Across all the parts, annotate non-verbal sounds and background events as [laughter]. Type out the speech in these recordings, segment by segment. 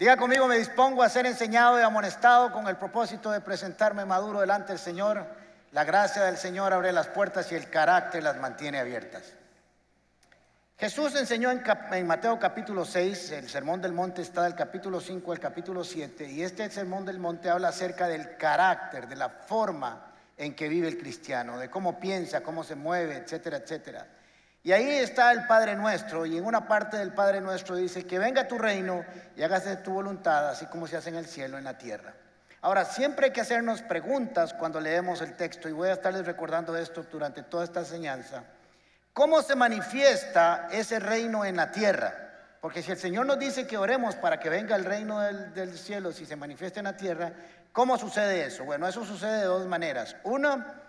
Diga conmigo, me dispongo a ser enseñado y amonestado con el propósito de presentarme maduro delante del Señor. La gracia del Señor abre las puertas y el carácter las mantiene abiertas. Jesús enseñó en, Mateo capítulo 6, el Sermón del Monte está del capítulo 5 al capítulo 7, y este Sermón del Monte habla acerca del carácter, de la forma en que vive el cristiano, de cómo piensa, cómo se mueve, etcétera, etcétera. Y ahí está el Padre Nuestro, y en una parte del Padre Nuestro dice, que venga tu reino y hágase tu voluntad, así como se hace en el cielo, en la tierra. Ahora, siempre hay que hacernos preguntas cuando leemos el texto, y voy a estarles recordando esto durante toda esta enseñanza. ¿Cómo se manifiesta ese reino en la tierra? Porque si el Señor nos dice que oremos para que venga el reino del, cielo, si se manifiesta en la tierra, ¿cómo sucede eso? Bueno, eso sucede de dos maneras. Una,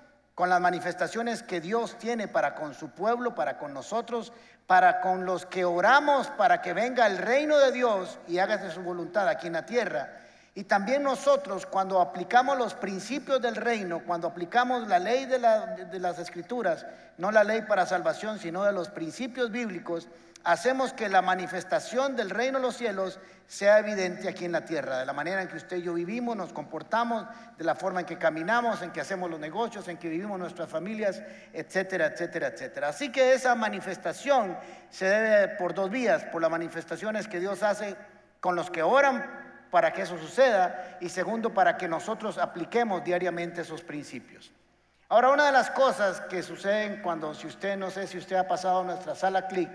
con las manifestaciones que Dios tiene para con su pueblo, para con nosotros, para con los que oramos para que venga el reino de Dios y hágase su voluntad aquí en la tierra. Y también nosotros cuando aplicamos los principios del reino, cuando aplicamos la ley de, las escrituras, no la ley para salvación, sino de los principios bíblicos, hacemos que la manifestación del reino de los cielos sea evidente aquí en la tierra, de la manera en que usted y yo vivimos, nos comportamos, de la forma en que caminamos, en que hacemos los negocios, en que vivimos nuestras familias, etcétera, etcétera, etcétera. Así que esa manifestación se debe por dos vías, por las manifestaciones que Dios hace con los que oran para que eso suceda y segundo, para que nosotros apliquemos diariamente esos principios. Ahora, una de las cosas que suceden cuando, si usted, no sé si usted ha pasado a nuestra sala clic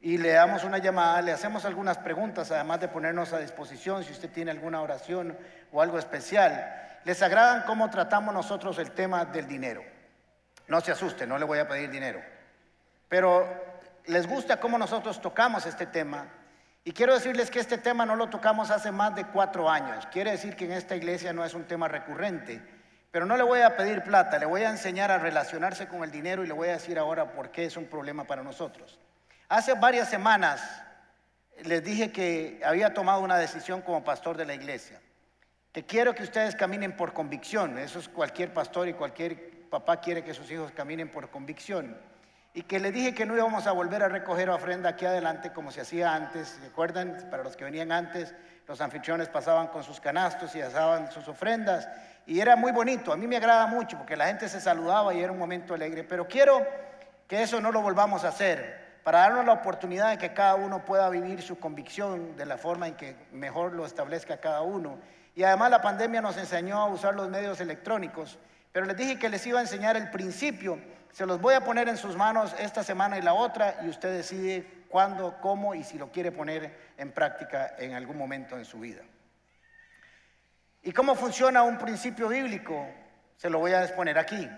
y le damos una llamada, le hacemos algunas preguntas, además de ponernos a disposición si usted tiene alguna oración o algo especial, les agradan cómo tratamos nosotros el tema del dinero. No se asuste, no le voy a pedir dinero, pero les gusta cómo nosotros tocamos este tema y quiero decirles que este tema no lo tocamos hace más de cuatro años. Quiere decir que en esta iglesia no es un tema recurrente. Pero no le voy a pedir plata, le voy a enseñar a relacionarse con el dinero y le voy a decir ahora por qué es un problema para nosotros. Hace varias semanas les dije que había tomado una decisión como pastor de la iglesia, que quiero que ustedes caminen por convicción. Eso es cualquier pastor y cualquier papá quiere que sus hijos caminen por convicción y que le dije que no íbamos a volver a recoger ofrenda aquí adelante como se hacía antes. ¿Recuerdan? Para los que venían antes, los anfitriones pasaban con sus canastos y asaban sus ofrendas y era muy bonito. A mí me agrada mucho porque la gente se saludaba y era un momento alegre. Pero quiero que eso no lo volvamos a hacer para darnos la oportunidad de que cada uno pueda vivir su convicción de la forma en que mejor lo establezca cada uno. Y además la pandemia nos enseñó a usar los medios electrónicos, pero les dije que les iba a enseñar el principio se los voy a poner en sus manos esta semana y la otra y usted decide cuándo, cómo y si lo quiere poner en práctica en algún momento en su vida. ¿Y cómo funciona un principio bíblico? Se lo voy a exponer aquí.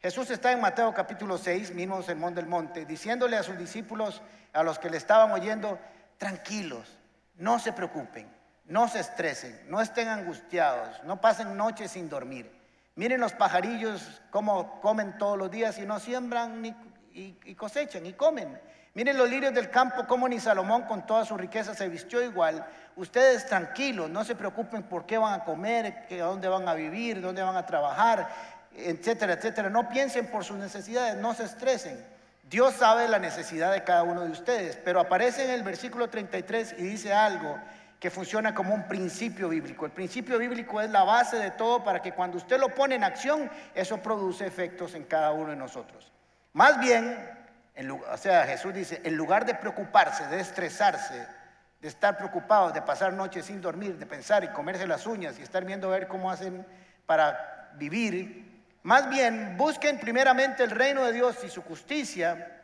Jesús está en Mateo capítulo 6, mismo sermón del monte, diciéndole a sus discípulos, a los que le estaban oyendo, tranquilos, no se preocupen, no se estresen, no estén angustiados, no pasen noches sin dormir. Miren los pajarillos cómo comen todos los días y no siembran ni, y, cosechan y comen. Miren los lirios del campo, cómo ni Salomón con toda su riqueza se vistió igual. Ustedes tranquilos, no se preocupen por qué van a comer, dónde van a vivir, dónde van a trabajar, etcétera, etcétera. No piensen por sus necesidades, no se estresen. Dios sabe la necesidad de cada uno de ustedes, pero aparece en el versículo 33 y dice algo que funciona como un principio bíblico. El principio bíblico es la base de todo para que cuando usted lo pone en acción, eso produce efectos en cada uno de nosotros. Más bien, o sea, Jesús dice, en lugar de preocuparse, de estresarse, de estar preocupados, de pasar noches sin dormir, de pensar y comerse las uñas y estar viendo a ver cómo hacen para vivir, más bien busquen primeramente el reino de Dios y su justicia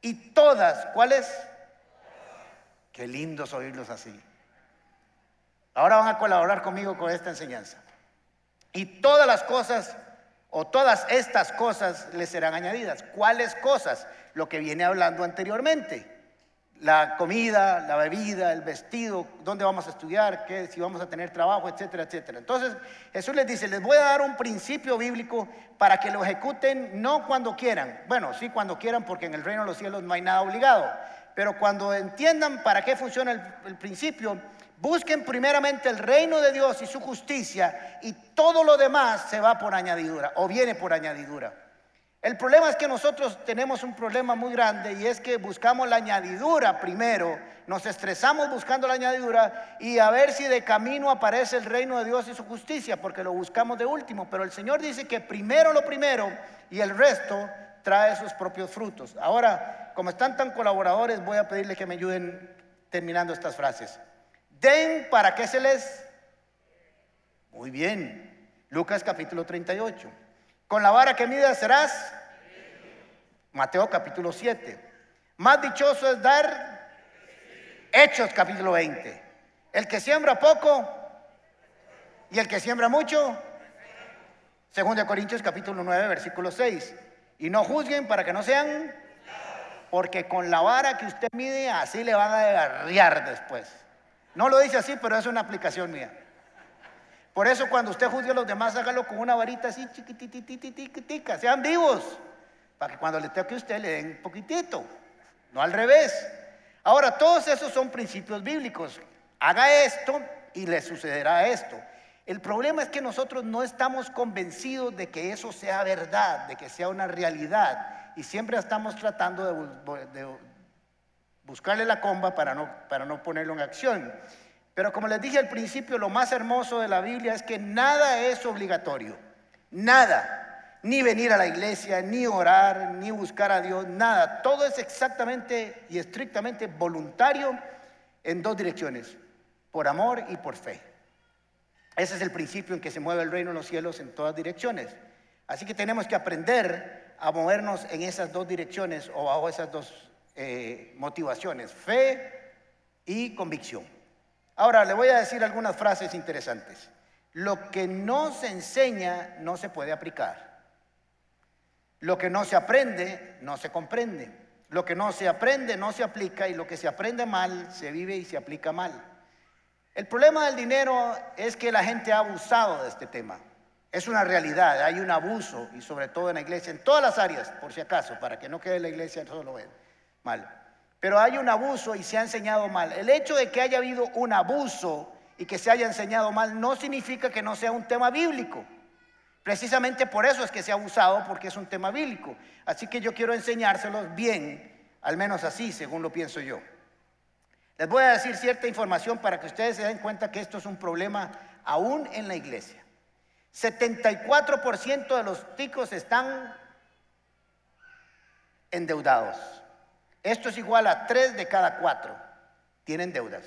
y todas, ¿cuáles? Qué lindo oírlos así. Ahora van a colaborar conmigo con esta enseñanza. Y todas las cosas o todas estas cosas les serán añadidas. ¿Cuáles cosas? Lo que viene hablando anteriormente. La comida, la bebida, el vestido, dónde vamos a estudiar, qué, si vamos a tener trabajo, etcétera, etcétera. Entonces Jesús les dice, les voy a dar un principio bíblico para que lo ejecuten no cuando quieran. Bueno, sí cuando quieran porque en el reino de los cielos no hay nada obligado pero cuando entiendan para qué funciona el, principio, busquen primeramente el reino de Dios y su justicia y todo lo demás se va por añadidura o viene por añadidura. El problema es que nosotros tenemos un problema muy grande y es que buscamos la añadidura primero, nos estresamos buscando la añadidura y a ver si de camino aparece el reino de Dios y su justicia, porque lo buscamos de último. Pero el Señor dice que primero lo primero y el resto trae sus propios frutos. Ahora, como están tan colaboradores, voy a pedirle que me ayuden terminando estas frases. Den para que se les... Muy bien. Lucas capítulo 38. Con la vara que midas serás. Mateo capítulo 7. Más dichoso es dar. Hechos capítulo 20. El que siembra poco y el que siembra mucho. Segundo de Corintios capítulo 9, versículo 6. Y no juzguen para que no sean, porque con la vara que usted mide, así le van a agarrear después. No lo dice así, pero es una aplicación mía. Por eso cuando usted juzgue a los demás, hágalo con una varita así chiquitititititita, sean vivos, para que cuando le toque a usted le den un poquitito, no al revés. Ahora, todos esos son principios bíblicos. Haga esto y le sucederá esto. El problema es que nosotros no estamos convencidos de que eso sea verdad, de que sea una realidad, y siempre estamos tratando de, buscarle la comba para no, para no ponerlo en acción. Pero como les dije al principio, lo más hermoso de la Biblia es que nada es obligatorio, nada. Ni venir a la iglesia, ni orar, ni buscar a Dios, nada. Todo es exactamente y estrictamente voluntario en dos direcciones, por amor y por fe. Ese es el principio en que se mueve el reino de los cielos en todas direcciones. Así que tenemos que aprender a movernos en esas dos direcciones o bajo esas dos eh, motivaciones, fe y convicción. Ahora, le voy a decir algunas frases interesantes. Lo que no se enseña no se puede aplicar. Lo que no se aprende no se comprende. Lo que no se aprende no se aplica y lo que se aprende mal se vive y se aplica mal. El problema del dinero es que la gente ha abusado de este tema. Es una realidad, hay un abuso y sobre todo en la iglesia, en todas las áreas, por si acaso, para que no quede la iglesia solo mal pero hay un abuso y se ha enseñado mal. El hecho de que haya habido un abuso y que se haya enseñado mal no significa que no sea un tema bíblico. Precisamente por eso es que se ha abusado, porque es un tema bíblico. Así que yo quiero enseñárselos bien, al menos así, según lo pienso yo. Les voy a decir cierta información para que ustedes se den cuenta que esto es un problema aún en la iglesia. 74% de los ticos están endeudados. Esto es igual a 3 de cada 4 tienen deudas.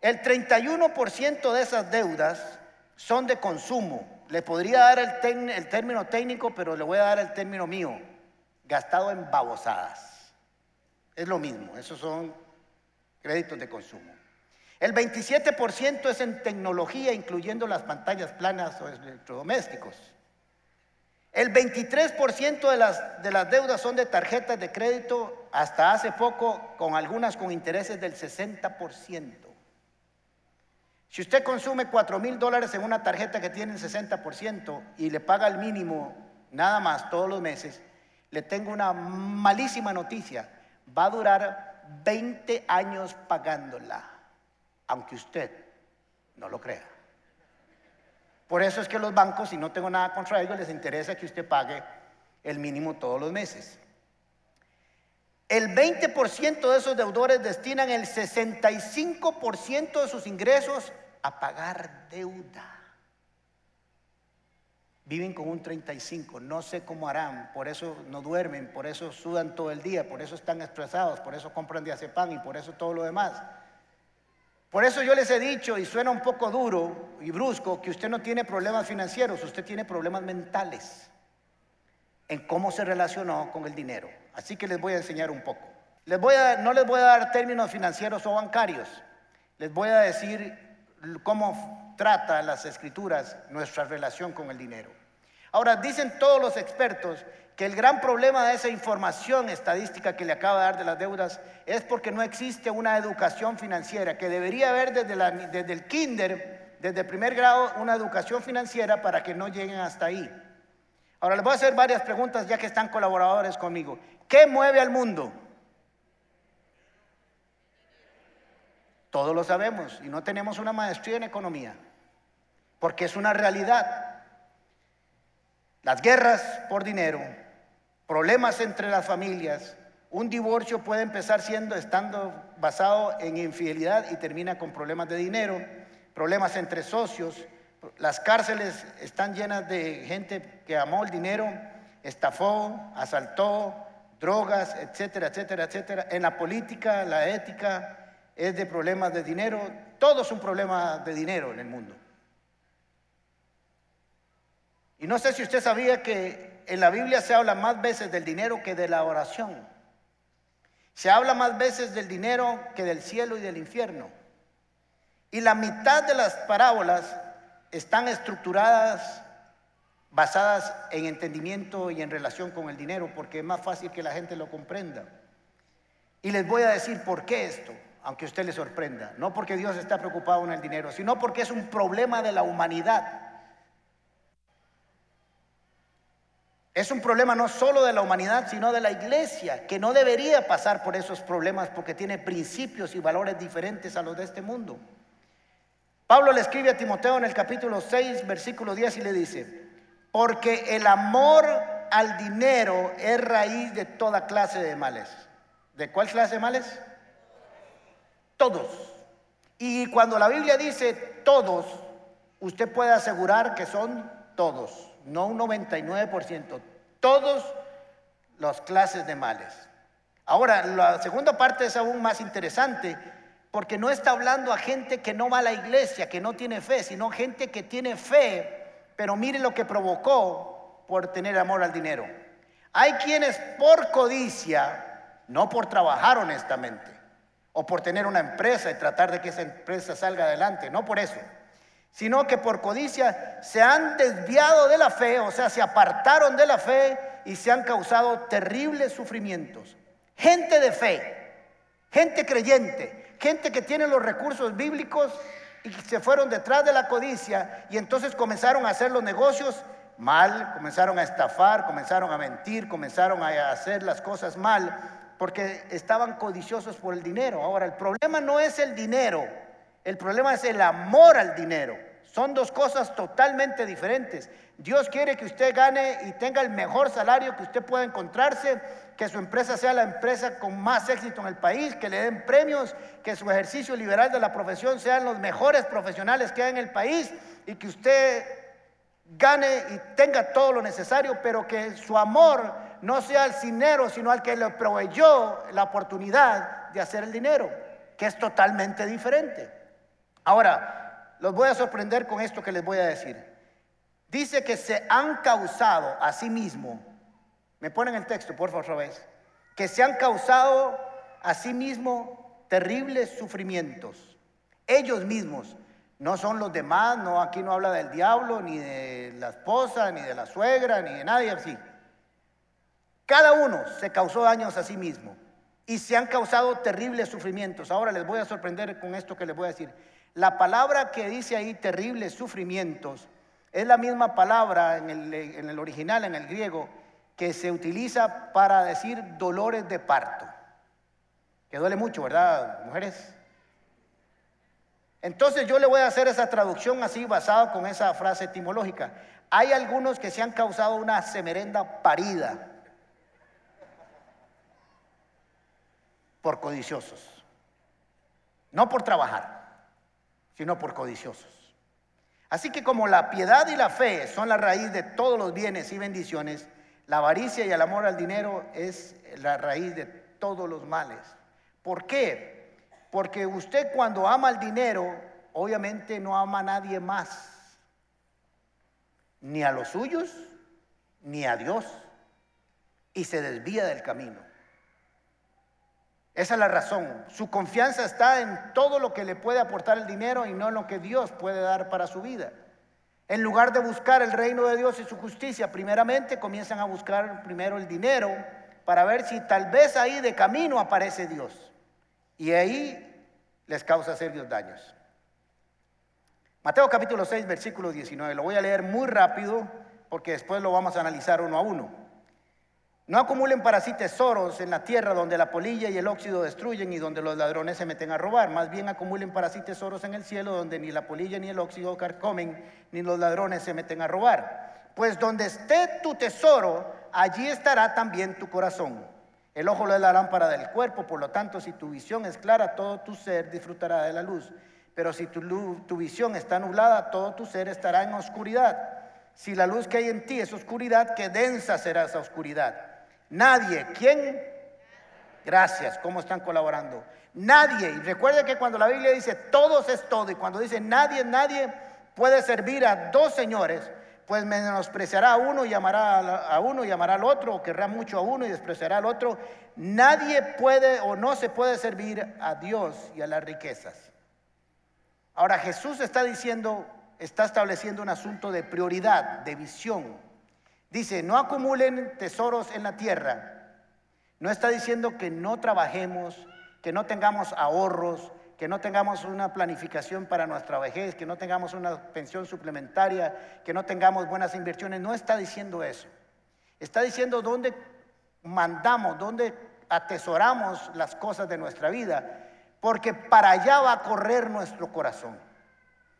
El 31% de esas deudas son de consumo. Le podría dar el, el, término técnico, pero le voy a dar el término mío, gastado en babosadas. Es lo mismo, esos son créditos de consumo. El 27% es en tecnología, incluyendo las pantallas planas o electrodomésticos. El 23% de las, de las deudas son de tarjetas de crédito, hasta hace poco con algunas con intereses del 60%. Si usted consume 4 mil dólares en una tarjeta que tiene el 60% y le paga el mínimo nada más todos los meses, le tengo una malísima noticia. Va a durar 20 años pagándola, aunque usted no lo crea. Por eso es que los bancos, si no tengo nada contra ellos, les interesa que usted pague el mínimo todos los meses. El 20% de esos deudores destinan el 65% de sus ingresos a pagar deuda. Viven con un 35, no sé cómo harán, por eso no duermen, por eso sudan todo el día, por eso están estresados, por eso compran diazepam y por eso todo lo demás. Por eso yo les he dicho, y suena un poco duro y brusco, que usted no tiene problemas financieros, usted tiene problemas mentales en cómo se relacionó con el dinero. Así que les voy a enseñar un poco. Les voy a, no les voy a dar términos financieros o bancarios, les voy a decir cómo trata las escrituras nuestra relación con el dinero. Ahora, dicen todos los expertos que el gran problema de esa información estadística que le acaba de dar de las deudas es porque no existe una educación financiera, que debería haber desde, desde el kinder, desde el primer grado, una educación financiera para que no lleguen hasta ahí. Ahora les voy a hacer varias preguntas ya que están colaboradores conmigo. ¿Qué mueve al mundo? Todos lo sabemos y no tenemos una maestría en economía, porque es una realidad. Las guerras por dinero, problemas entre las familias, un divorcio puede empezar siendo estando basado en infidelidad y termina con problemas de dinero, problemas entre socios. Las cárceles están llenas de gente que amó el dinero, estafó, asaltó, drogas, etcétera, etcétera, etcétera. En la política, la ética es de problemas de dinero. Todo es un problema de dinero en el mundo. Y no sé si usted sabía que en la Biblia se habla más veces del dinero que de la oración. Se habla más veces del dinero que del cielo y del infierno. Y la mitad de las parábolas están estructuradas basadas en entendimiento y en relación con el dinero, porque es más fácil que la gente lo comprenda. Y les voy a decir por qué esto, aunque usted le sorprenda. No porque Dios está preocupado en el dinero, sino porque es un problema de la humanidad. Es un problema no solo de la humanidad, sino de la iglesia, que no debería pasar por esos problemas porque tiene principios y valores diferentes a los de este mundo. Pablo le escribe a Timoteo en el capítulo 6, versículo 10 y le dice, porque el amor al dinero es raíz de toda clase de males. ¿De cuál clase de males? Todos. Y cuando la Biblia dice todos, usted puede asegurar que son todos, no un 99%, todos las clases de males. Ahora, la segunda parte es aún más interesante porque no está hablando a gente que no va a la iglesia, que no tiene fe, sino gente que tiene fe pero mire lo que provocó por tener amor al dinero. Hay quienes por codicia, no por trabajar honestamente, o por tener una empresa y tratar de que esa empresa salga adelante, no por eso, sino que por codicia se han desviado de la fe, o sea, se apartaron de la fe y se han causado terribles sufrimientos. Gente de fe, gente creyente, gente que tiene los recursos bíblicos y se fueron detrás de la codicia y entonces comenzaron a hacer los negocios mal, comenzaron a estafar, comenzaron a mentir, comenzaron a hacer las cosas mal porque estaban codiciosos por el dinero. Ahora, el problema no es el dinero, el problema es el amor al dinero. Son dos cosas totalmente diferentes. Dios quiere que usted gane y tenga el mejor salario que usted pueda encontrarse, que su empresa sea la empresa con más éxito en el país, que le den premios, que su ejercicio liberal de la profesión sean los mejores profesionales que hay en el país y que usted gane y tenga todo lo necesario, pero que su amor no sea al dinero, sino al que le proveyó la oportunidad de hacer el dinero, que es totalmente diferente. Ahora, los voy a sorprender con esto que les voy a decir. Dice que se han causado a sí mismo, me ponen el texto, por favor, otra vez, que se han causado a sí mismo terribles sufrimientos. Ellos mismos, no son los demás, no aquí no habla del diablo, ni de la esposa, ni de la suegra, ni de nadie así. Cada uno se causó daños a sí mismo y se han causado terribles sufrimientos. Ahora les voy a sorprender con esto que les voy a decir. La palabra que dice ahí terribles sufrimientos es la misma palabra en el, original, en el griego, que se utiliza para decir dolores de parto. Que duele mucho, ¿verdad, mujeres? Entonces yo le voy a hacer esa traducción así basada con esa frase etimológica. Hay algunos que se han causado una semerenda parida por codiciosos. No por trabajar, sino por codiciosos. Así que como la piedad y la fe son la raíz de todos los bienes y bendiciones, la avaricia y el amor al dinero es la raíz de todos los males. ¿Por qué? Porque usted cuando ama el dinero, obviamente no ama a nadie más, ni a los suyos, ni a Dios, y se desvía del camino. Esa es la razón. Su confianza está en todo lo que le puede aportar el dinero y no en lo que Dios puede dar para su vida. En lugar de buscar el reino de Dios y su justicia, primeramente comienzan a buscar primero el dinero para ver si tal vez ahí de camino aparece Dios. Y ahí les causa serios daños. Mateo capítulo 6, versículo 19. Lo voy a leer muy rápido porque después lo vamos a analizar uno a uno. No acumulen para sí tesoros en la tierra donde la polilla y el óxido destruyen y donde los ladrones se meten a robar. Más bien acumulen para sí tesoros en el cielo donde ni la polilla ni el óxido carcomen ni los ladrones se meten a robar. pues donde esté tu tesoro, allí estará también tu corazón. El ojo es la lámpara del cuerpo, por lo tanto, si tu visión es clara, todo tu ser disfrutará de la luz. Pero si tu visión está nublada, todo tu ser estará en oscuridad. Si la luz que hay en ti es oscuridad, qué densa será esa oscuridad. Nadie, ¿quién? Gracias, ¿cómo están colaborando? Nadie, y recuerde que cuando la Biblia dice todos es todo, y cuando dice nadie, nadie puede servir a dos señores, pues menospreciará a uno y amará a uno y amará al otro, o querrá mucho a uno y despreciará al otro. Nadie puede o no se puede servir a Dios y a las riquezas. Ahora Jesús está diciendo, está estableciendo un asunto de prioridad, de visión. Dice, no acumulen tesoros en la tierra. No está diciendo que no trabajemos, que no tengamos ahorros, que no tengamos una planificación para nuestra vejez, que no tengamos una pensión suplementaria, que no tengamos buenas inversiones. No está diciendo eso. Está diciendo dónde mandamos, dónde atesoramos las cosas de nuestra vida, porque para allá va a correr nuestro corazón.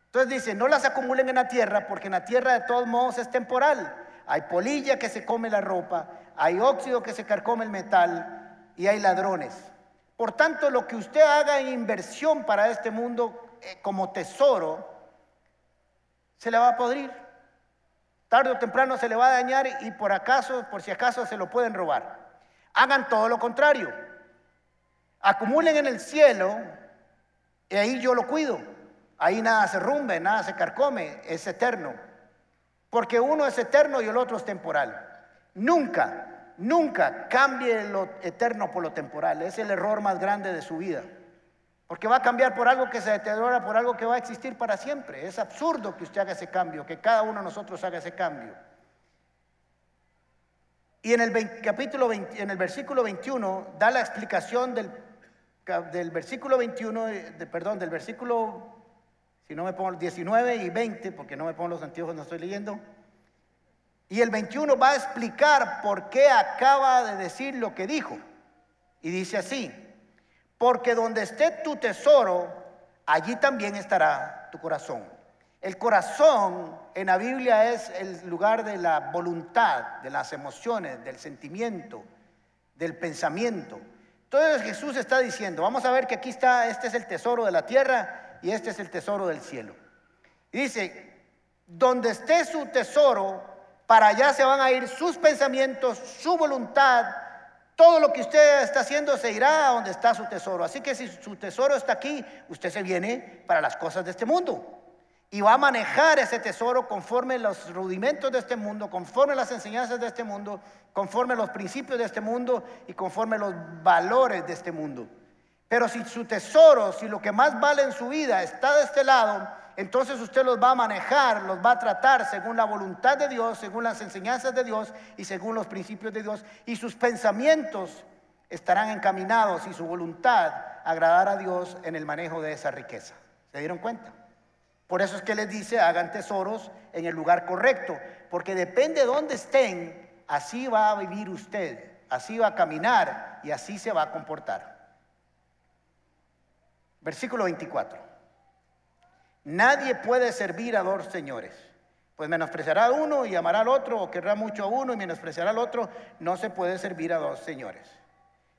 Entonces dice, no las acumulen en la tierra, porque en la tierra de todos modos es temporal. Hay polilla que se come la ropa, hay óxido que se carcome el metal y hay ladrones. Por tanto, lo que usted haga en inversión para este mundo eh, como tesoro, se le va a podrir. Tarde o temprano se le va a dañar y por acaso, por si acaso, se lo pueden robar. Hagan todo lo contrario. Acumulen en el cielo y ahí yo lo cuido. Ahí nada se rumbe, nada se carcome, es eterno. Porque uno es eterno y el otro es temporal. Nunca Nunca cambie lo eterno por lo temporal. Es el error más grande de su vida. Porque va a cambiar por algo que se deteriora, por algo que va a existir para siempre. Es absurdo que usted haga ese cambio, que cada uno de nosotros haga ese cambio. Y en el capítulo en el versículo 21 da la explicación del, versículo 21, eh, perdón, del versículo, si no me pongo 19 y 20, porque no me pongo los antiguos, no estoy leyendo. Y el 21 va a explicar por qué acaba de decir lo que dijo. Y dice así, porque donde esté tu tesoro, allí también estará tu corazón. El corazón en la Biblia es el lugar de la voluntad, de las emociones, del sentimiento, del pensamiento. Entonces Jesús está diciendo, vamos a ver que aquí está, este es el tesoro de la tierra y este es el tesoro del cielo. Y dice, donde esté su tesoro, para allá se van a ir sus pensamientos, su voluntad. Todo lo que usted está haciendo se irá a donde está su tesoro. Así que si su tesoro está aquí, usted se viene para las cosas de este mundo. Y va a manejar ese tesoro conforme los rudimentos de este mundo, conforme las enseñanzas de este mundo, conforme los principios de este mundo y conforme los valores de este mundo. Pero si su tesoro, si lo que más vale en su vida está de este lado, entonces usted los va a manejar, los va a tratar según la voluntad de Dios, según las enseñanzas de Dios y según los principios de Dios. Y sus pensamientos estarán encaminados y su voluntad agradará a Dios en el manejo de esa riqueza. ¿Se dieron cuenta? Por eso es que les dice, hagan tesoros en el lugar correcto, porque depende de dónde estén, así va a vivir usted, así va a caminar y así se va a comportar. Versículo 24. Nadie puede servir a dos señores. Pues menospreciará a uno y amará al otro, o querrá mucho a uno y menospreciará al otro. No se puede servir a dos señores.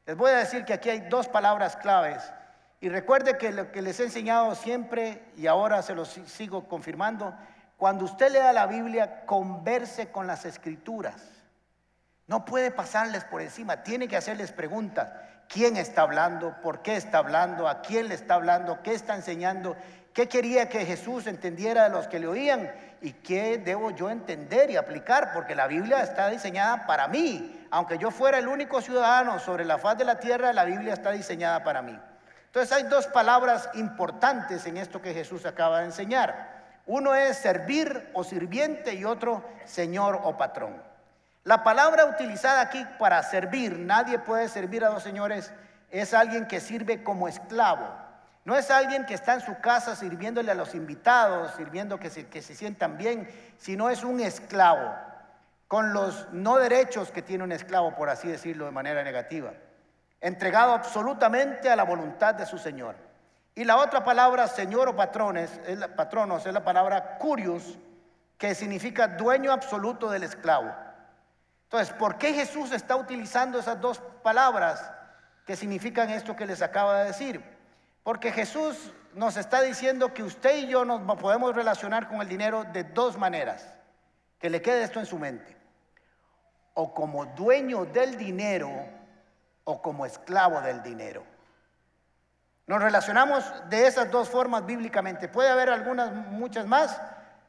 Les voy a decir que aquí hay dos palabras claves. Y recuerde que lo que les he enseñado siempre, y ahora se los sigo confirmando, cuando usted lea la Biblia, converse con las escrituras. No puede pasarles por encima, tiene que hacerles preguntas. ¿Quién está hablando? ¿Por qué está hablando? ¿A quién le está hablando? ¿Qué está enseñando? ¿Qué quería que Jesús entendiera de los que le oían? ¿Y qué debo yo entender y aplicar? Porque la Biblia está diseñada para mí. Aunque yo fuera el único ciudadano sobre la faz de la tierra, la Biblia está diseñada para mí. Entonces hay dos palabras importantes en esto que Jesús acaba de enseñar. Uno es servir o sirviente y otro señor o patrón. La palabra utilizada aquí para servir, nadie puede servir a dos señores, es alguien que sirve como esclavo. No es alguien que está en su casa sirviéndole a los invitados, sirviendo que se, que se sientan bien, sino es un esclavo, con los no derechos que tiene un esclavo, por así decirlo de manera negativa, entregado absolutamente a la voluntad de su Señor. Y la otra palabra, Señor o patrones, es patronos, es la palabra curios, que significa dueño absoluto del esclavo. Entonces, ¿por qué Jesús está utilizando esas dos palabras que significan esto que les acaba de decir? Porque Jesús nos está diciendo que usted y yo nos podemos relacionar con el dinero de dos maneras. Que le quede esto en su mente. O como dueño del dinero o como esclavo del dinero. Nos relacionamos de esas dos formas bíblicamente. Puede haber algunas, muchas más,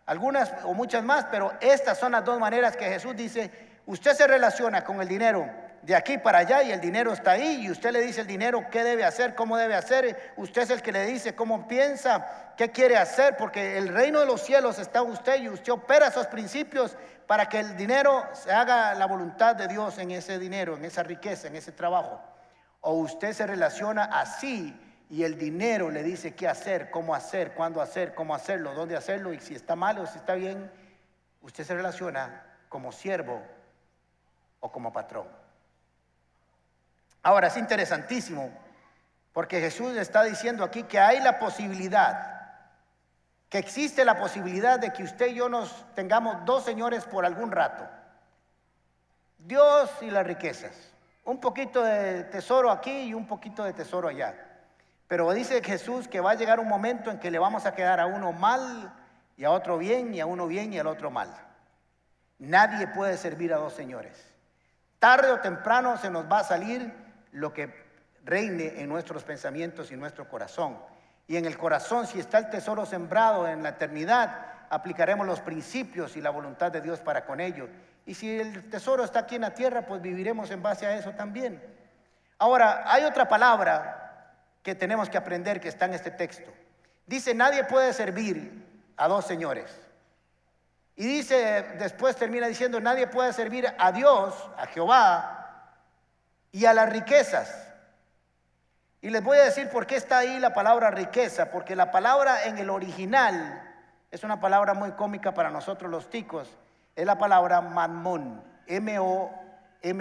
algunas o muchas más, pero estas son las dos maneras que Jesús dice, usted se relaciona con el dinero de aquí para allá y el dinero está ahí y usted le dice el dinero qué debe hacer, cómo debe hacer, usted es el que le dice cómo piensa, qué quiere hacer, porque el reino de los cielos está en usted y usted opera esos principios para que el dinero se haga la voluntad de Dios en ese dinero, en esa riqueza, en ese trabajo. O usted se relaciona así y el dinero le dice qué hacer, cómo hacer, cuándo hacer, cómo hacerlo, dónde hacerlo y si está mal o si está bien, usted se relaciona como siervo o como patrón. Ahora es interesantísimo porque Jesús está diciendo aquí que hay la posibilidad, que existe la posibilidad de que usted y yo nos tengamos dos señores por algún rato. Dios y las riquezas. Un poquito de tesoro aquí y un poquito de tesoro allá. Pero dice Jesús que va a llegar un momento en que le vamos a quedar a uno mal y a otro bien y a uno bien y al otro mal. Nadie puede servir a dos señores. Tarde o temprano se nos va a salir lo que reine en nuestros pensamientos y nuestro corazón. Y en el corazón, si está el tesoro sembrado en la eternidad, aplicaremos los principios y la voluntad de Dios para con ello. Y si el tesoro está aquí en la tierra, pues viviremos en base a eso también. Ahora, hay otra palabra que tenemos que aprender que está en este texto. Dice, nadie puede servir a dos señores. Y dice, después termina diciendo, nadie puede servir a Dios, a Jehová, y a las riquezas. Y les voy a decir por qué está ahí la palabra riqueza, porque la palabra en el original es una palabra muy cómica para nosotros los ticos, es la palabra mamón, M-O-M-M-O-N.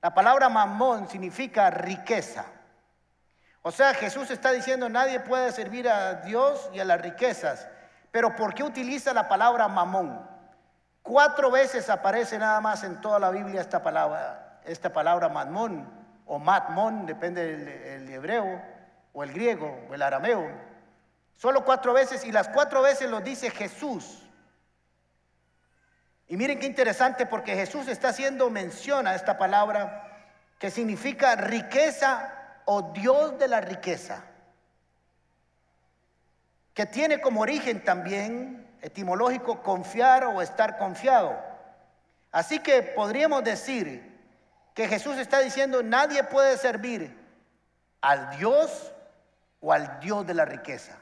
La palabra mamón significa riqueza. O sea, Jesús está diciendo, nadie puede servir a Dios y a las riquezas. Pero ¿por qué utiliza la palabra mamón? Cuatro veces aparece nada más en toda la Biblia esta palabra esta palabra matmón o matmón, depende del hebreo o el griego o el arameo. Solo cuatro veces y las cuatro veces lo dice Jesús. Y miren qué interesante porque Jesús está haciendo mención a esta palabra que significa riqueza o Dios de la riqueza, que tiene como origen también etimológico confiar o estar confiado. Así que podríamos decir que Jesús está diciendo, nadie puede servir al Dios o al Dios de la riqueza.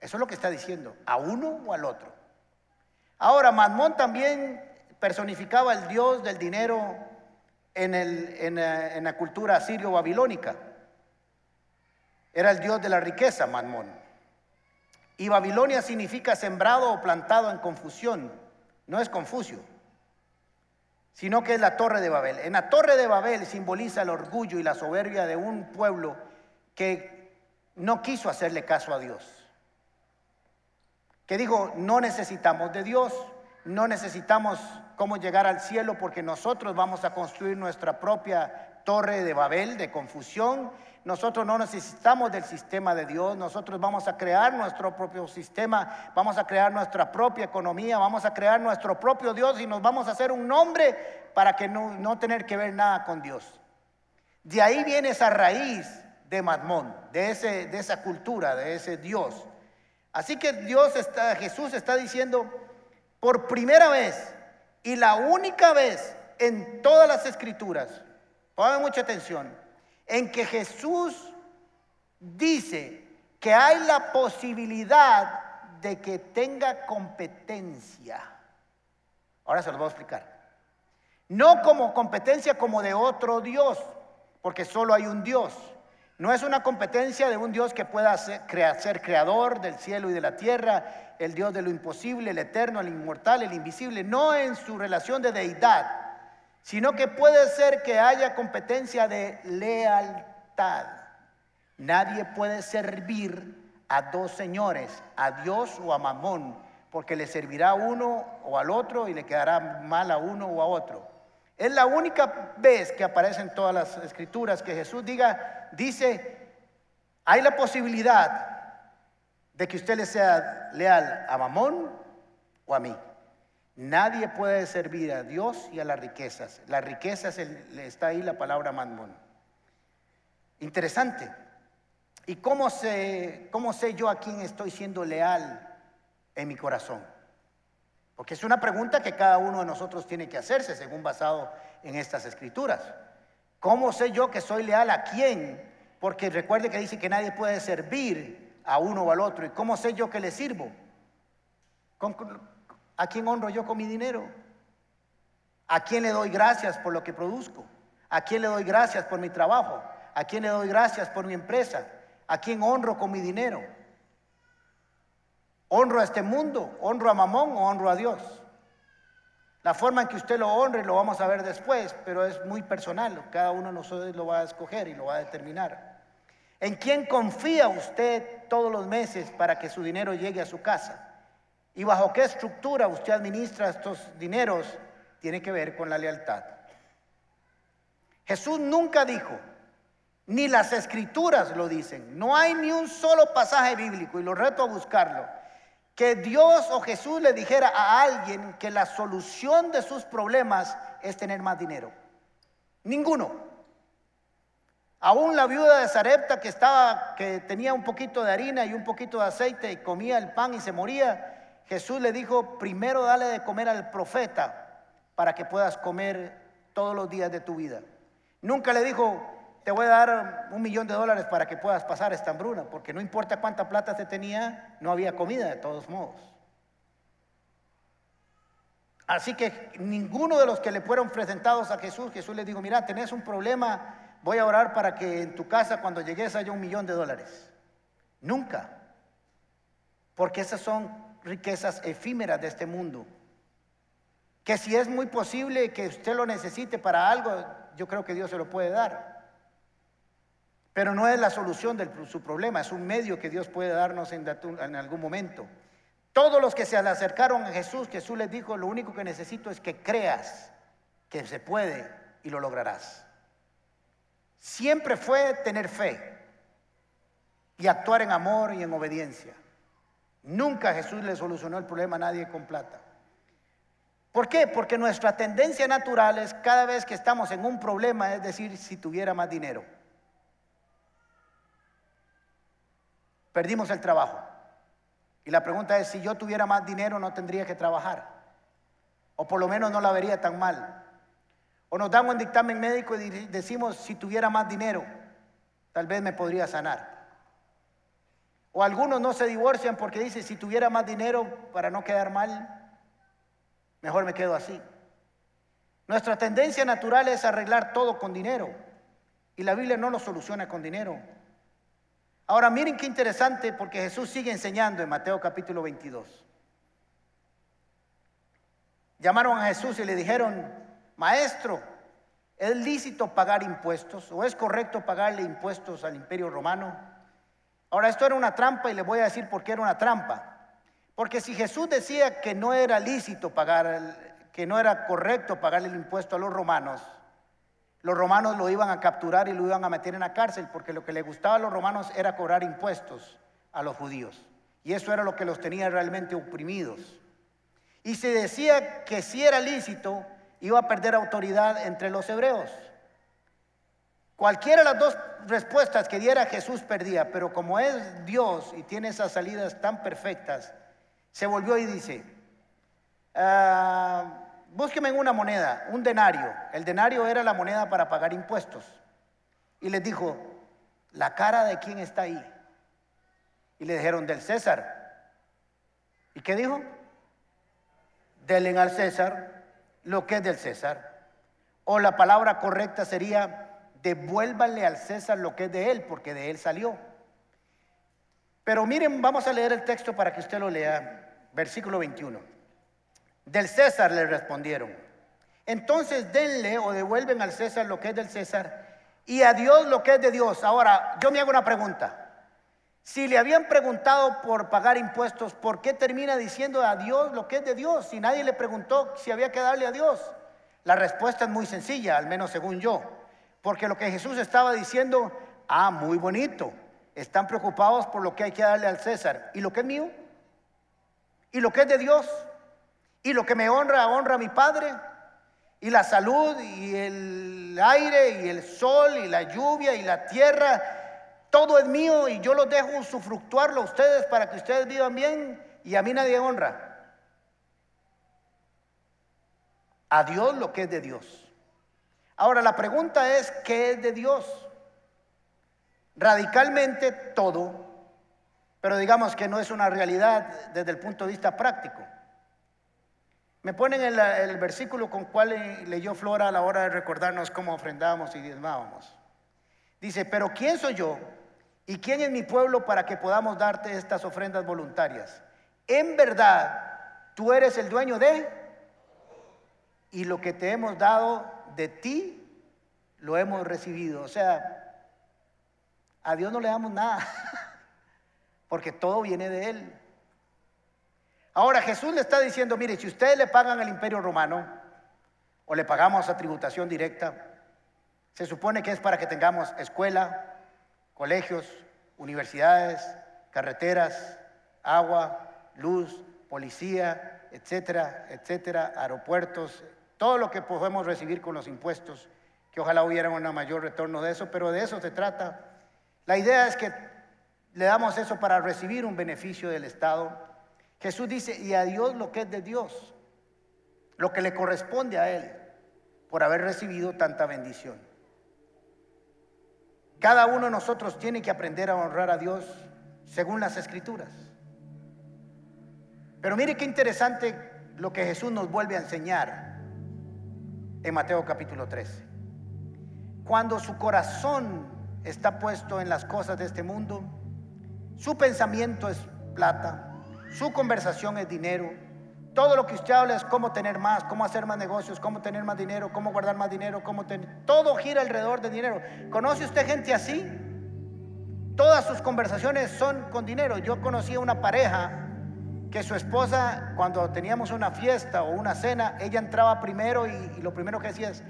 Eso es lo que está diciendo, a uno o al otro. Ahora, Mamón también personificaba el Dios del dinero en, en, la cultura asirio-babilónica. Era el Dios de la riqueza, Mamón. Y Babilonia significa sembrado o plantado en confusión, no es Confucio sino que es la torre de Babel. En la torre de Babel simboliza el orgullo y la soberbia de un pueblo que no quiso hacerle caso a Dios. Que dijo, no necesitamos de Dios, no necesitamos cómo llegar al cielo porque nosotros vamos a construir nuestra propia torre de Babel, de confusión, nosotros no necesitamos del sistema de Dios, nosotros vamos a crear nuestro propio sistema, vamos a crear nuestra propia economía, vamos a crear nuestro propio Dios y nos vamos a hacer un nombre para que no, tener que ver nada con Dios. De ahí viene esa raíz de Madmón, de, ese, de esa cultura, de ese Dios. Así que Dios está, Jesús está diciendo, por primera vez y la única vez en todas las escrituras, pongan mucha atención, en que Jesús dice que hay la posibilidad de que tenga competencia. Ahora se los voy a explicar. No como competencia como de otro Dios, porque solo hay un Dios. No es una competencia de un Dios que pueda ser, ser, creador del cielo y de la tierra, el Dios de lo imposible, el eterno, el inmortal, el invisible, no en su relación de deidad, sino que puede ser que haya competencia de lealtad. Nadie puede servir a dos señores, a Dios o a Mamón, porque le servirá a uno o al otro y le quedará mal a uno o a otro. Es la única vez que aparece en todas las escrituras que Jesús diga, dice, hay la posibilidad de que usted le sea leal a Mamón o a mí. Nadie puede servir a Dios y a las riquezas. Las riquezas está ahí la palabra Mamón. Interesante. ¿Y cómo sé, cómo sé yo a quién estoy siendo leal en mi corazón? Porque es una pregunta que cada uno de nosotros tiene que hacerse según basado en estas escrituras. ¿Cómo sé yo que soy leal a quién? Porque recuerde que dice que nadie puede servir a uno o al otro. ¿Y cómo sé yo que le sirvo? ¿A quién honro yo con mi dinero? ¿A quién le doy gracias por lo que produzco? ¿A quién le doy gracias por mi trabajo? ¿A quién le doy gracias por mi empresa? ¿A quién honro con mi dinero? ¿Honro a este mundo? ¿Honro a Mamón o honro a Dios? La forma en que usted lo honre lo vamos a ver después, pero es muy personal. Cada uno de nosotros lo va a escoger y lo va a determinar. ¿En quién confía usted todos los meses para que su dinero llegue a su casa? ¿Y bajo qué estructura usted administra estos dineros? Tiene que ver con la lealtad. Jesús nunca dijo, ni las escrituras lo dicen, no hay ni un solo pasaje bíblico, y lo reto a buscarlo, que Dios o Jesús le dijera a alguien que la solución de sus problemas es tener más dinero. Ninguno. Aún la viuda de Sarepta que estaba que tenía un poquito de harina y un poquito de aceite y comía el pan y se moría, Jesús le dijo, "Primero dale de comer al profeta para que puedas comer todos los días de tu vida." Nunca le dijo, "Te voy a dar un millón de dólares para que puedas pasar esta hambruna", porque no importa cuánta plata se tenía, no había comida de todos modos. Así que ninguno de los que le fueron presentados a Jesús, Jesús le dijo, mira, tenés un problema, voy a orar para que en tu casa cuando llegues haya un millón de dólares. Nunca. Porque esas son riquezas efímeras de este mundo. Que si es muy posible que usted lo necesite para algo, yo creo que Dios se lo puede dar. Pero no es la solución de su problema, es un medio que Dios puede darnos en, algún momento. Todos los que se acercaron a Jesús, Jesús les dijo, lo único que necesito es que creas que se puede y lo lograrás. Siempre fue tener fe y actuar en amor y en obediencia. Nunca Jesús le solucionó el problema a nadie con plata. ¿Por qué? Porque nuestra tendencia natural es cada vez que estamos en un problema, es decir, si tuviera más dinero. Perdimos el trabajo. Y la pregunta es, si yo tuviera más dinero no tendría que trabajar. O por lo menos no la vería tan mal. O nos dan un dictamen médico y decimos, si tuviera más dinero, tal vez me podría sanar. O algunos no se divorcian porque dicen, si tuviera más dinero para no quedar mal, mejor me quedo así. Nuestra tendencia natural es arreglar todo con dinero. Y la Biblia no lo soluciona con dinero. Ahora miren qué interesante porque Jesús sigue enseñando en Mateo capítulo 22. Llamaron a Jesús y le dijeron, maestro, ¿es lícito pagar impuestos o es correcto pagarle impuestos al imperio romano? Ahora esto era una trampa y le voy a decir por qué era una trampa. Porque si Jesús decía que no era lícito pagar, que no era correcto pagarle el impuesto a los romanos, los romanos lo iban a capturar y lo iban a meter en la cárcel porque lo que le gustaba a los romanos era cobrar impuestos a los judíos. Y eso era lo que los tenía realmente oprimidos. Y se decía que si era lícito, iba a perder autoridad entre los hebreos. Cualquiera de las dos respuestas que diera Jesús perdía, pero como es Dios y tiene esas salidas tan perfectas, se volvió y dice, ah, búsqueme una moneda, un denario. El denario era la moneda para pagar impuestos. Y les dijo, ¿la cara de quién está ahí? Y le dijeron, del César. ¿Y qué dijo? Denle al César lo que es del César. O la palabra correcta sería, devuélvanle al César lo que es de él, porque de él salió. Pero miren, vamos a leer el texto para que usted lo lea. Versículo 21. Del César le respondieron. Entonces denle o devuelven al César lo que es del César y a Dios lo que es de Dios. Ahora, yo me hago una pregunta. Si le habían preguntado por pagar impuestos, ¿por qué termina diciendo a Dios lo que es de Dios? Si nadie le preguntó si había que darle a Dios. La respuesta es muy sencilla, al menos según yo. Porque lo que Jesús estaba diciendo, ah, muy bonito. Están preocupados por lo que hay que darle al César. ¿Y lo que es mío? ¿Y lo que es de Dios? ¿Y lo que me honra, honra a mi Padre? ¿Y la salud y el aire y el sol y la lluvia y la tierra? Todo es mío y yo lo dejo sufructuarlo a ustedes para que ustedes vivan bien y a mí nadie honra. A Dios lo que es de Dios. Ahora la pregunta es, ¿qué es de Dios? Radicalmente todo, pero digamos que no es una realidad desde el punto de vista práctico. Me ponen el, versículo con cual leyó Flora a la hora de recordarnos cómo ofrendábamos y diezmábamos. Dice, pero ¿quién soy yo y quién es mi pueblo para que podamos darte estas ofrendas voluntarias? En verdad, tú eres el dueño de y lo que te hemos dado de ti lo hemos recibido. O sea, a Dios no le damos nada, [laughs] porque todo viene de Él. Ahora Jesús le está diciendo, mire, si ustedes le pagan al imperio romano o le pagamos a tributación directa, se supone que es para que tengamos escuela, colegios, universidades, carreteras, agua, luz, policía, etcétera, etcétera, aeropuertos, todo lo que podemos recibir con los impuestos, que ojalá hubiera un mayor retorno de eso, pero de eso se trata. La idea es que le damos eso para recibir un beneficio del Estado. Jesús dice, y a Dios lo que es de Dios, lo que le corresponde a Él por haber recibido tanta bendición. Cada uno de nosotros tiene que aprender a honrar a Dios según las escrituras. Pero mire qué interesante lo que Jesús nos vuelve a enseñar en Mateo capítulo 13. Cuando su corazón está puesto en las cosas de este mundo, su pensamiento es plata, su conversación es dinero, todo lo que usted habla es cómo tener más, cómo hacer más negocios, cómo tener más dinero, cómo guardar más dinero, cómo. Todo gira alrededor de dinero. ¿Conoce usted gente así? Todas sus conversaciones son con dinero. Yo conocí a una pareja que su esposa, cuando teníamos una fiesta o una cena, ella entraba primero y, lo primero que decía es,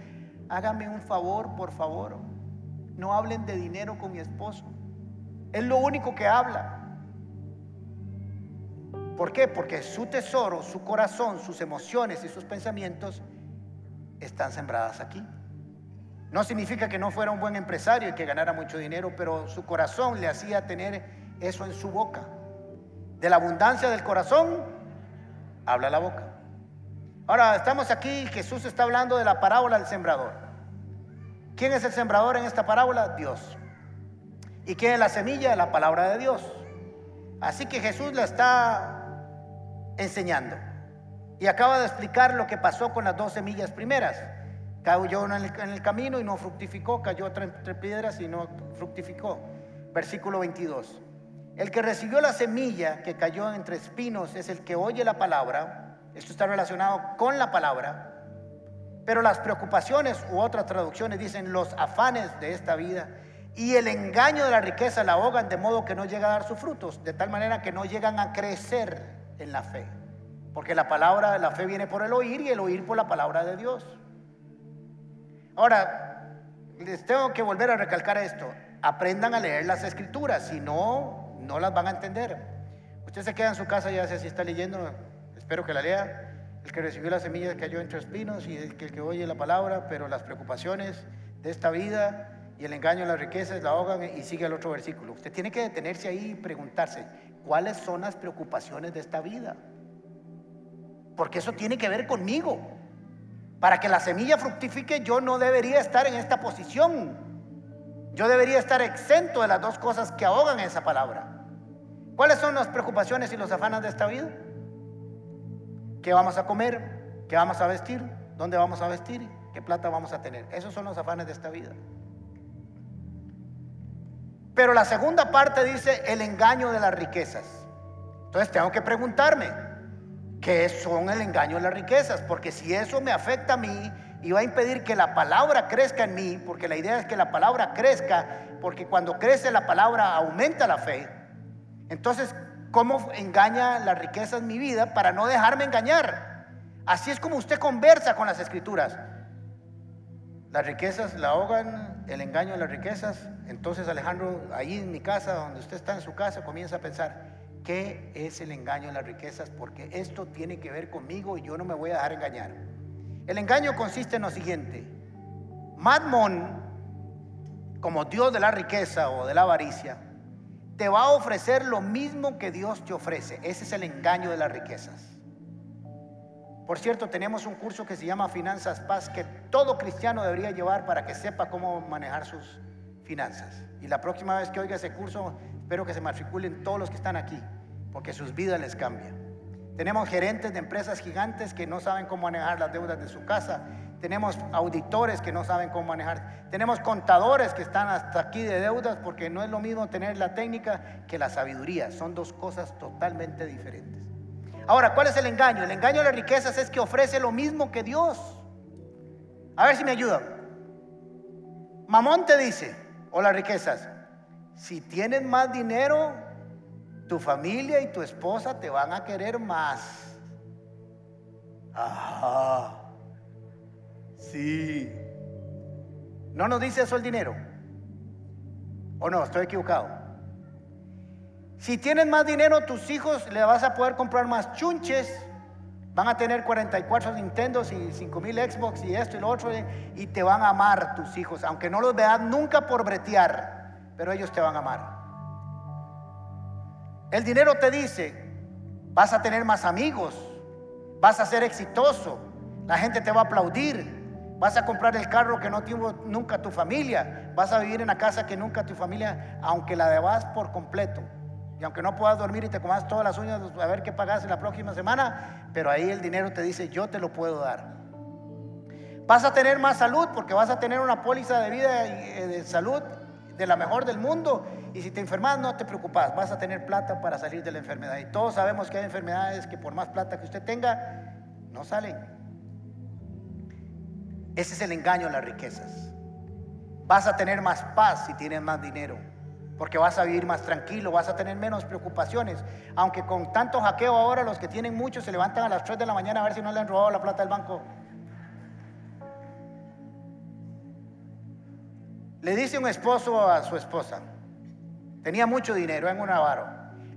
hágame un favor, por favor, no hablen de dinero con mi esposo. Es lo único que habla. ¿Por qué? Porque su tesoro, su corazón, sus emociones y sus pensamientos están sembradas aquí. No significa que no fuera un buen empresario y que ganara mucho dinero, pero su corazón le hacía tener eso en su boca. De la abundancia del corazón, habla la boca. Ahora, estamos aquí, Jesús está hablando de la parábola del sembrador. ¿Quién es el sembrador en esta parábola? Dios. ¿Y quién es la semilla? La palabra de Dios. Así que Jesús la está enseñando. Y acaba de explicar lo que pasó con las dos semillas primeras. Cayó el, en el camino y no fructificó, cayó entre piedras y no fructificó. Versículo 22. El que recibió la semilla que cayó entre espinos es el que oye la palabra. Esto está relacionado con la palabra. Pero las preocupaciones u otras traducciones dicen los afanes de esta vida y el engaño de la riqueza la ahogan de modo que no llega a dar sus frutos, de tal manera que no llegan a crecer en la fe. Porque la palabra, la fe viene por el oír y el oír por la palabra de Dios. Ahora, les tengo que volver a recalcar esto. Aprendan a leer las escrituras, si no, no las van a entender. Usted se queda en su casa y sé si está leyendo, espero que la lea. El que recibió la semilla cayó entre espinos y el que, el que oye la palabra, pero las preocupaciones de esta vida y el engaño de las riquezas la ahogan y sigue el otro versículo. Usted tiene que detenerse ahí y preguntarse, ¿cuáles son las preocupaciones de esta vida? Porque eso tiene que ver conmigo. Para que la semilla fructifique, yo no debería estar en esta posición. Yo debería estar exento de las dos cosas que ahogan esa palabra. ¿Cuáles son las preocupaciones y los afanes de esta vida? ¿Qué vamos a comer? ¿Qué vamos a vestir? ¿Dónde vamos a vestir? ¿Qué plata vamos a tener? Esos son los afanes de esta vida. Pero la segunda parte dice el engaño de las riquezas. Entonces tengo que preguntarme, ¿qué son el engaño de las riquezas? Porque si eso me afecta a mí y va a impedir que la palabra crezca en mí, porque la idea es que la palabra crezca, porque cuando crece la palabra aumenta la fe. Entonces, ¿cómo engaña la riqueza en mi vida para no dejarme engañar? Así es como usted conversa con las escrituras. Las riquezas la ahogan, el engaño de las riquezas. Entonces Alejandro, ahí en mi casa, donde usted está en su casa, comienza a pensar, ¿qué es el engaño de las riquezas? Porque esto tiene que ver conmigo y yo no me voy a dejar engañar. El engaño consiste en lo siguiente. Madmon, como Dios de la riqueza o de la avaricia, te va a ofrecer lo mismo que Dios te ofrece. Ese es el engaño de las riquezas. Por cierto, tenemos un curso que se llama Finanzas Paz que todo cristiano debería llevar para que sepa cómo manejar sus finanzas. Y la próxima vez que oiga ese curso, espero que se matriculen todos los que están aquí, porque sus vidas les cambian. Tenemos gerentes de empresas gigantes que no saben cómo manejar las deudas de su casa. Tenemos auditores que no saben cómo manejar. Tenemos contadores que están hasta aquí de deudas porque no es lo mismo tener la técnica que la sabiduría. Son dos cosas totalmente diferentes. Ahora, ¿cuál es el engaño? El engaño de las riquezas es que ofrece lo mismo que Dios. A ver si me ayuda. Mamón te dice, o las riquezas, si tienes más dinero, tu familia y tu esposa te van a querer más. Ajá. Sí. ¿No nos dice eso el dinero? ¿O no? Estoy equivocado. Si tienes más dinero, tus hijos le vas a poder comprar más chunches. Van a tener 44 Nintendo y 5000 Xbox y esto y lo otro. Y te van a amar tus hijos, aunque no los veas nunca por bretear, pero ellos te van a amar. El dinero te dice, vas a tener más amigos, vas a ser exitoso, la gente te va a aplaudir, vas a comprar el carro que no tuvo nunca tu familia, vas a vivir en la casa que nunca tu familia, aunque la debas por completo. Y aunque no puedas dormir y te comas todas las uñas a ver qué pagas en la próxima semana, pero ahí el dinero te dice, yo te lo puedo dar. Vas a tener más salud porque vas a tener una póliza de vida y eh, de salud de la mejor del mundo. Y si te enfermas, no te preocupas, vas a tener plata para salir de la enfermedad. Y todos sabemos que hay enfermedades que por más plata que usted tenga, no salen. Ese es el engaño de las riquezas. Vas a tener más paz si tienes más dinero porque vas a vivir más tranquilo, vas a tener menos preocupaciones. Aunque con tanto hackeo ahora los que tienen mucho se levantan a las 3 de la mañana a ver si no le han robado la plata del banco. Le dice un esposo a su esposa, tenía mucho dinero en un avaro.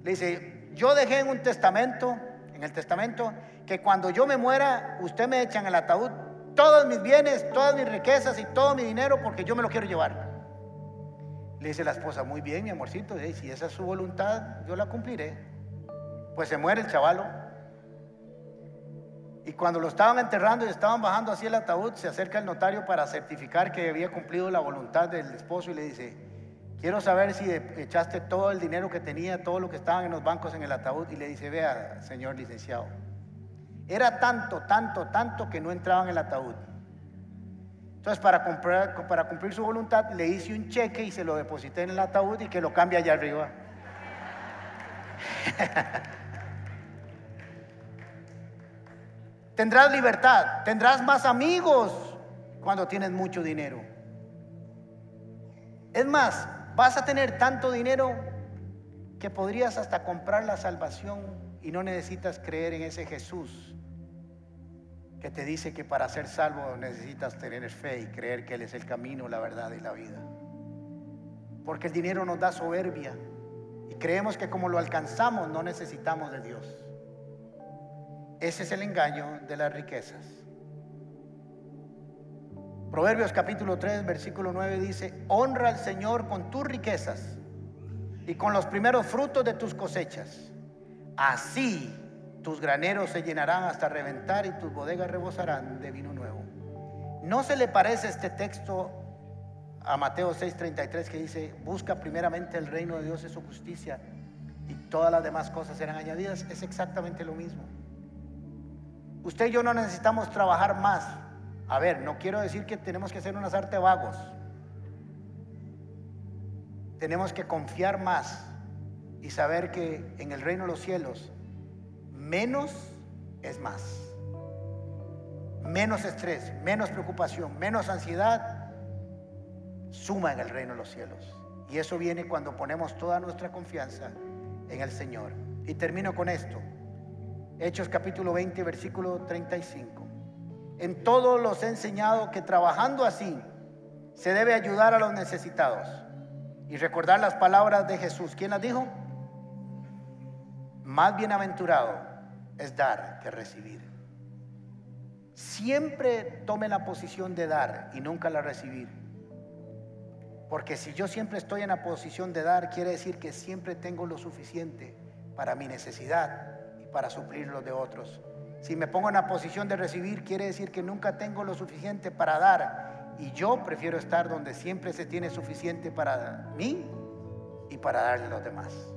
Le dice, yo dejé en un testamento, en el testamento, que cuando yo me muera, usted me echa en el ataúd todos mis bienes, todas mis riquezas y todo mi dinero porque yo me lo quiero llevar. Le dice la esposa, muy bien, mi amorcito, si esa es su voluntad, yo la cumpliré. Pues se muere el chavalo. Y cuando lo estaban enterrando y estaban bajando así el ataúd, se acerca el notario para certificar que había cumplido la voluntad del esposo y le dice, quiero saber si echaste todo el dinero que tenía, todo lo que estaban en los bancos en el ataúd. Y le dice, vea, señor licenciado, era tanto, tanto, tanto que no entraba en el ataúd. Entonces, para, para cumplir su voluntad, le hice un cheque y se lo deposité en el ataúd y que lo cambie allá arriba. [laughs] tendrás libertad, tendrás más amigos cuando tienes mucho dinero. Es más, vas a tener tanto dinero que podrías hasta comprar la salvación y no necesitas creer en ese Jesús que te dice que para ser salvo necesitas tener fe y creer que Él es el camino, la verdad y la vida. Porque el dinero nos da soberbia y creemos que como lo alcanzamos no necesitamos de Dios. Ese es el engaño de las riquezas. Proverbios capítulo 3, versículo 9 dice, honra al Señor con tus riquezas y con los primeros frutos de tus cosechas. Así tus graneros se llenarán hasta reventar y tus bodegas rebosarán de vino nuevo. ¿No se le parece este texto a Mateo 6:33 que dice, busca primeramente el reino de Dios y su justicia y todas las demás cosas serán añadidas? Es exactamente lo mismo. Usted y yo no necesitamos trabajar más. A ver, no quiero decir que tenemos que hacer unas arte vagos. Tenemos que confiar más y saber que en el reino de los cielos menos es más. Menos estrés, menos preocupación, menos ansiedad, suma en el reino de los cielos. Y eso viene cuando ponemos toda nuestra confianza en el Señor. Y termino con esto. Hechos capítulo 20, versículo 35. En todo los he enseñado que trabajando así se debe ayudar a los necesitados. Y recordar las palabras de Jesús. ¿Quién las dijo? Más bienaventurado es dar que recibir. Siempre tome la posición de dar y nunca la recibir. Porque si yo siempre estoy en la posición de dar, quiere decir que siempre tengo lo suficiente para mi necesidad y para suplir lo de otros. Si me pongo en la posición de recibir, quiere decir que nunca tengo lo suficiente para dar. Y yo prefiero estar donde siempre se tiene suficiente para mí y para darle a los demás.